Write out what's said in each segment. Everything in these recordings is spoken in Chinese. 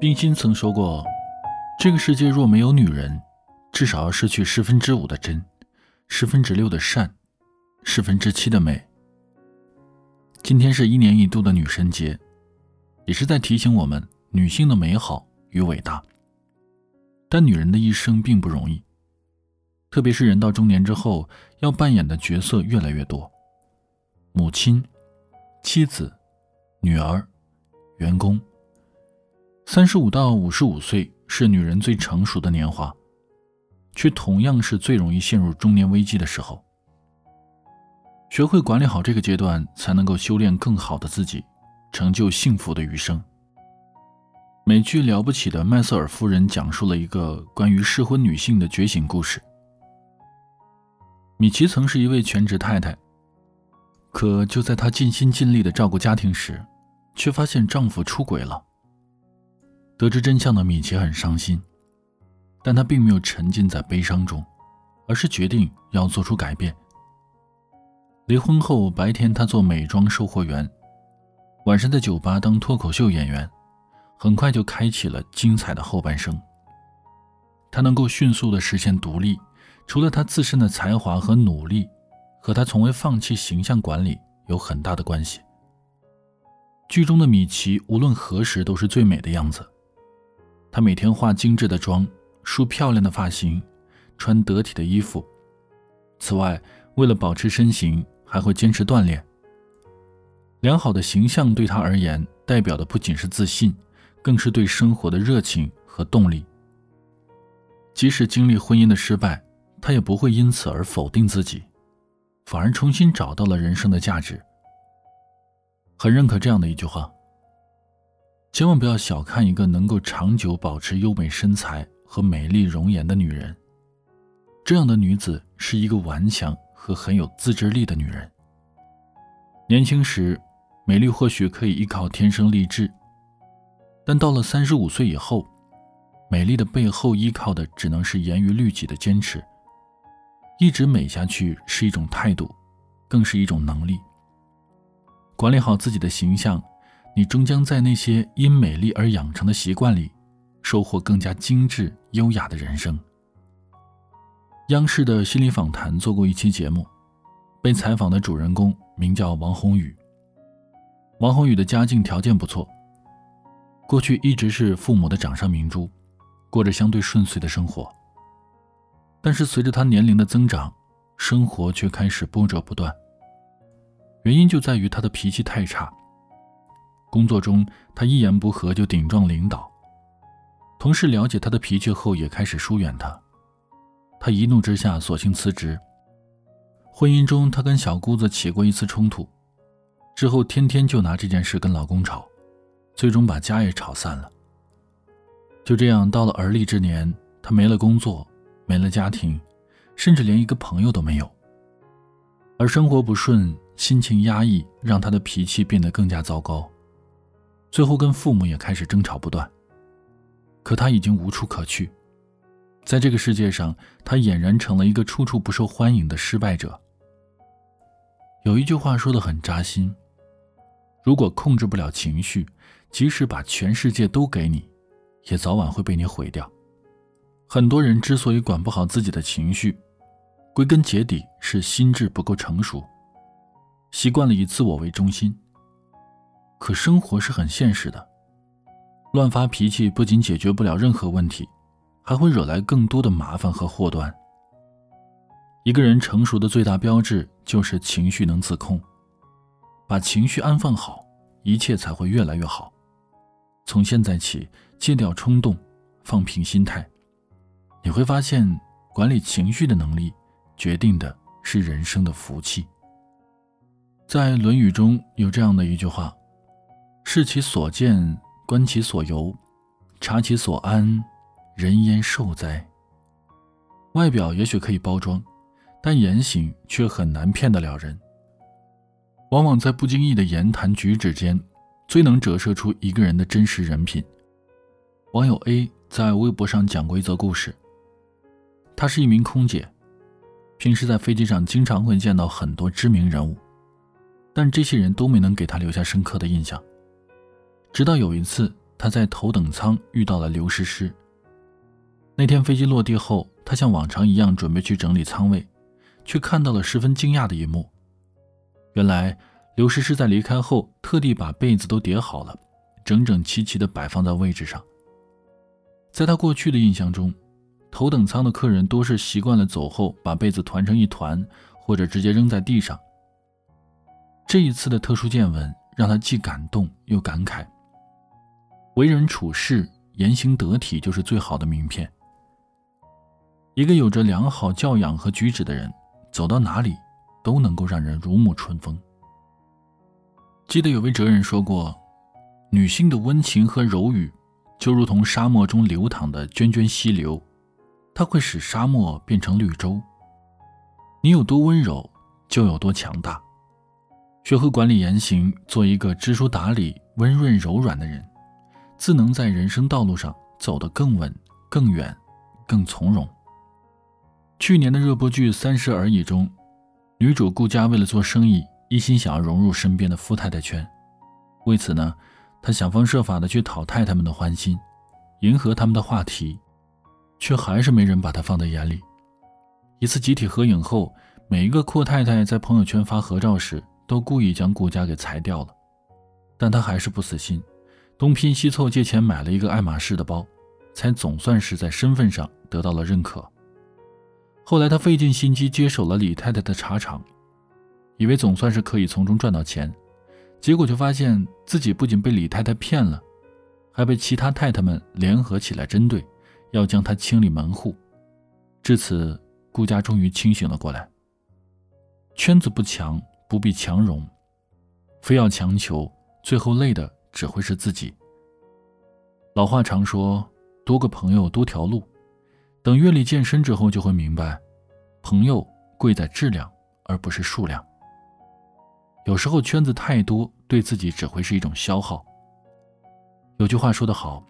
冰心曾说过：“这个世界若没有女人，至少要失去十分之五的真，十分之六的善，十分之七的美。”今天是一年一度的女神节，也是在提醒我们女性的美好与伟大。但女人的一生并不容易，特别是人到中年之后，要扮演的角色越来越多：母亲、妻子。女儿，员工。三十五到五十五岁是女人最成熟的年华，却同样是最容易陷入中年危机的时候。学会管理好这个阶段，才能够修炼更好的自己，成就幸福的余生。美剧《了不起的麦瑟尔夫人》讲述了一个关于适婚女性的觉醒故事。米奇曾是一位全职太太。可就在她尽心尽力的照顾家庭时，却发现丈夫出轨了。得知真相的米奇很伤心，但他并没有沉浸在悲伤中，而是决定要做出改变。离婚后，白天他做美妆售货员，晚上在酒吧当脱口秀演员，很快就开启了精彩的后半生。他能够迅速的实现独立，除了他自身的才华和努力。和他从未放弃形象管理有很大的关系。剧中的米奇无论何时都是最美的样子，她每天化精致的妆，梳漂亮的发型，穿得体的衣服。此外，为了保持身形，还会坚持锻炼。良好的形象对她而言，代表的不仅是自信，更是对生活的热情和动力。即使经历婚姻的失败，她也不会因此而否定自己。反而重新找到了人生的价值。很认可这样的一句话：千万不要小看一个能够长久保持优美身材和美丽容颜的女人。这样的女子是一个顽强和很有自制力的女人。年轻时，美丽或许可以依靠天生丽质，但到了三十五岁以后，美丽的背后依靠的只能是严于律己的坚持。一直美下去是一种态度，更是一种能力。管理好自己的形象，你终将在那些因美丽而养成的习惯里，收获更加精致优雅的人生。央视的心理访谈做过一期节目，被采访的主人公名叫王宏宇。王宏宇的家境条件不错，过去一直是父母的掌上明珠，过着相对顺遂的生活。但是随着他年龄的增长，生活却开始波折不断。原因就在于他的脾气太差。工作中，他一言不合就顶撞领导，同事了解他的脾气后也开始疏远他。他一怒之下索性辞职。婚姻中，他跟小姑子起过一次冲突，之后天天就拿这件事跟老公吵，最终把家也吵散了。就这样，到了而立之年，他没了工作。没了家庭，甚至连一个朋友都没有。而生活不顺，心情压抑，让他的脾气变得更加糟糕。最后跟父母也开始争吵不断。可他已经无处可去，在这个世界上，他俨然成了一个处处不受欢迎的失败者。有一句话说的很扎心：如果控制不了情绪，即使把全世界都给你，也早晚会被你毁掉。很多人之所以管不好自己的情绪，归根结底是心智不够成熟，习惯了以自我为中心。可生活是很现实的，乱发脾气不仅解决不了任何问题，还会惹来更多的麻烦和祸端。一个人成熟的最大标志就是情绪能自控，把情绪安放好，一切才会越来越好。从现在起，戒掉冲动，放平心态。你会发现，管理情绪的能力，决定的是人生的福气。在《论语》中有这样的一句话：“视其所见，观其所由，察其所安，人焉受哉？”外表也许可以包装，但言行却很难骗得了人。往往在不经意的言谈举止间，最能折射出一个人的真实人品。网友 A 在微博上讲过一则故事。她是一名空姐，平时在飞机上经常会见到很多知名人物，但这些人都没能给她留下深刻的印象。直到有一次，他在头等舱遇到了刘诗诗。那天飞机落地后，他像往常一样准备去整理舱位，却看到了十分惊讶的一幕。原来刘诗诗在离开后，特地把被子都叠好了，整整齐齐地摆放在位置上。在他过去的印象中，头等舱的客人多是习惯了走后把被子团成一团，或者直接扔在地上。这一次的特殊见闻让他既感动又感慨。为人处事言行得体就是最好的名片。一个有着良好教养和举止的人，走到哪里都能够让人如沐春风。记得有位哲人说过，女性的温情和柔语，就如同沙漠中流淌的涓涓溪流。它会使沙漠变成绿洲。你有多温柔，就有多强大。学会管理言行，做一个知书达理、温润柔软的人，自能在人生道路上走得更稳、更远、更从容。去年的热播剧《三十而已》中，女主顾佳为了做生意，一心想要融入身边的富太太圈。为此呢，她想方设法的去讨太太们的欢心，迎合他们的话题。却还是没人把他放在眼里。一次集体合影后，每一个阔太太在朋友圈发合照时，都故意将顾佳给裁掉了。但他还是不死心，东拼西凑借钱买了一个爱马仕的包，才总算是在身份上得到了认可。后来他费尽心机接手了李太太的茶厂，以为总算是可以从中赚到钱，结果却发现自己不仅被李太太骗了，还被其他太太们联合起来针对。要将他清理门户，至此，顾家终于清醒了过来。圈子不强，不必强融，非要强求，最后累的只会是自己。老话常说，多个朋友多条路，等阅历渐深之后，就会明白，朋友贵在质量，而不是数量。有时候圈子太多，对自己只会是一种消耗。有句话说得好。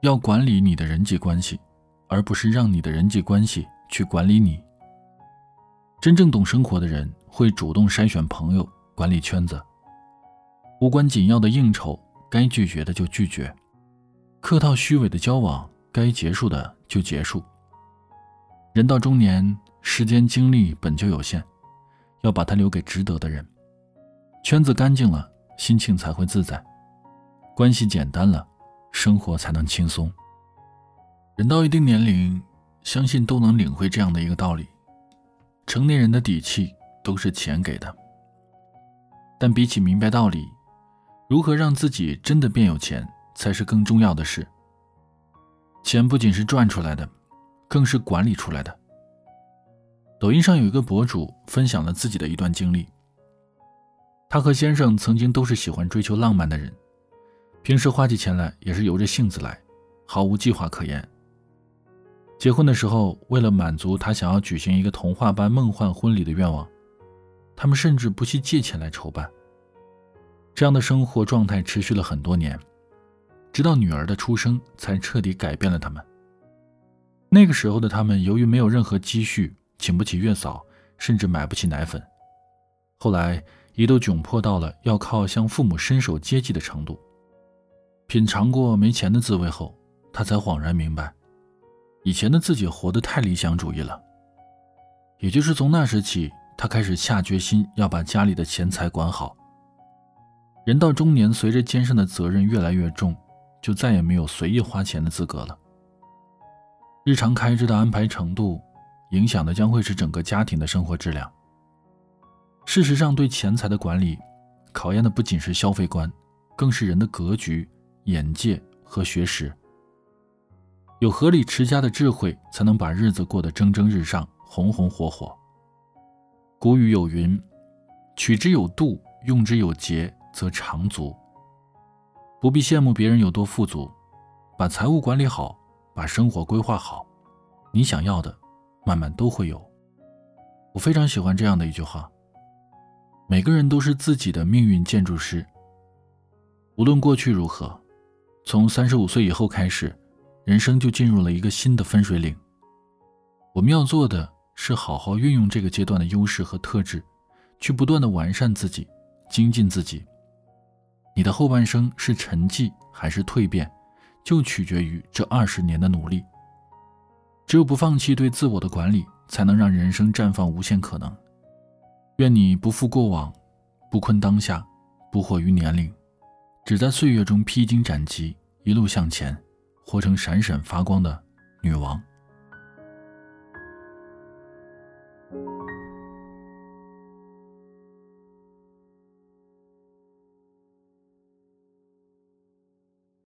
要管理你的人际关系，而不是让你的人际关系去管理你。真正懂生活的人会主动筛选朋友，管理圈子。无关紧要的应酬，该拒绝的就拒绝；客套虚伪的交往，该结束的就结束。人到中年，时间精力本就有限，要把它留给值得的人。圈子干净了，心情才会自在；关系简单了。生活才能轻松。人到一定年龄，相信都能领会这样的一个道理：成年人的底气都是钱给的。但比起明白道理，如何让自己真的变有钱，才是更重要的事。钱不仅是赚出来的，更是管理出来的。抖音上有一个博主分享了自己的一段经历。他和先生曾经都是喜欢追求浪漫的人。平时花起钱来也是由着性子来，毫无计划可言。结婚的时候，为了满足他想要举行一个童话般梦幻婚礼的愿望，他们甚至不惜借钱来筹办。这样的生活状态持续了很多年，直到女儿的出生才彻底改变了他们。那个时候的他们，由于没有任何积蓄，请不起月嫂，甚至买不起奶粉，后来一度窘迫到了要靠向父母伸手接济的程度。品尝过没钱的滋味后，他才恍然明白，以前的自己活得太理想主义了。也就是从那时起，他开始下决心要把家里的钱财管好。人到中年，随着肩上的责任越来越重，就再也没有随意花钱的资格了。日常开支的安排程度，影响的将会是整个家庭的生活质量。事实上，对钱财的管理，考验的不仅是消费观，更是人的格局。眼界和学识，有合理持家的智慧，才能把日子过得蒸蒸日上、红红火火。古语有云：“取之有度，用之有节，则长足。”不必羡慕别人有多富足，把财务管理好，把生活规划好，你想要的，慢慢都会有。我非常喜欢这样的一句话：“每个人都是自己的命运建筑师。”无论过去如何。从三十五岁以后开始，人生就进入了一个新的分水岭。我们要做的是好好运用这个阶段的优势和特质，去不断的完善自己，精进自己。你的后半生是沉寂还是蜕变，就取决于这二十年的努力。只有不放弃对自我的管理，才能让人生绽放无限可能。愿你不负过往，不困当下，不惑于年龄，只在岁月中披荆斩棘，一路向前，活成闪闪发光的女王。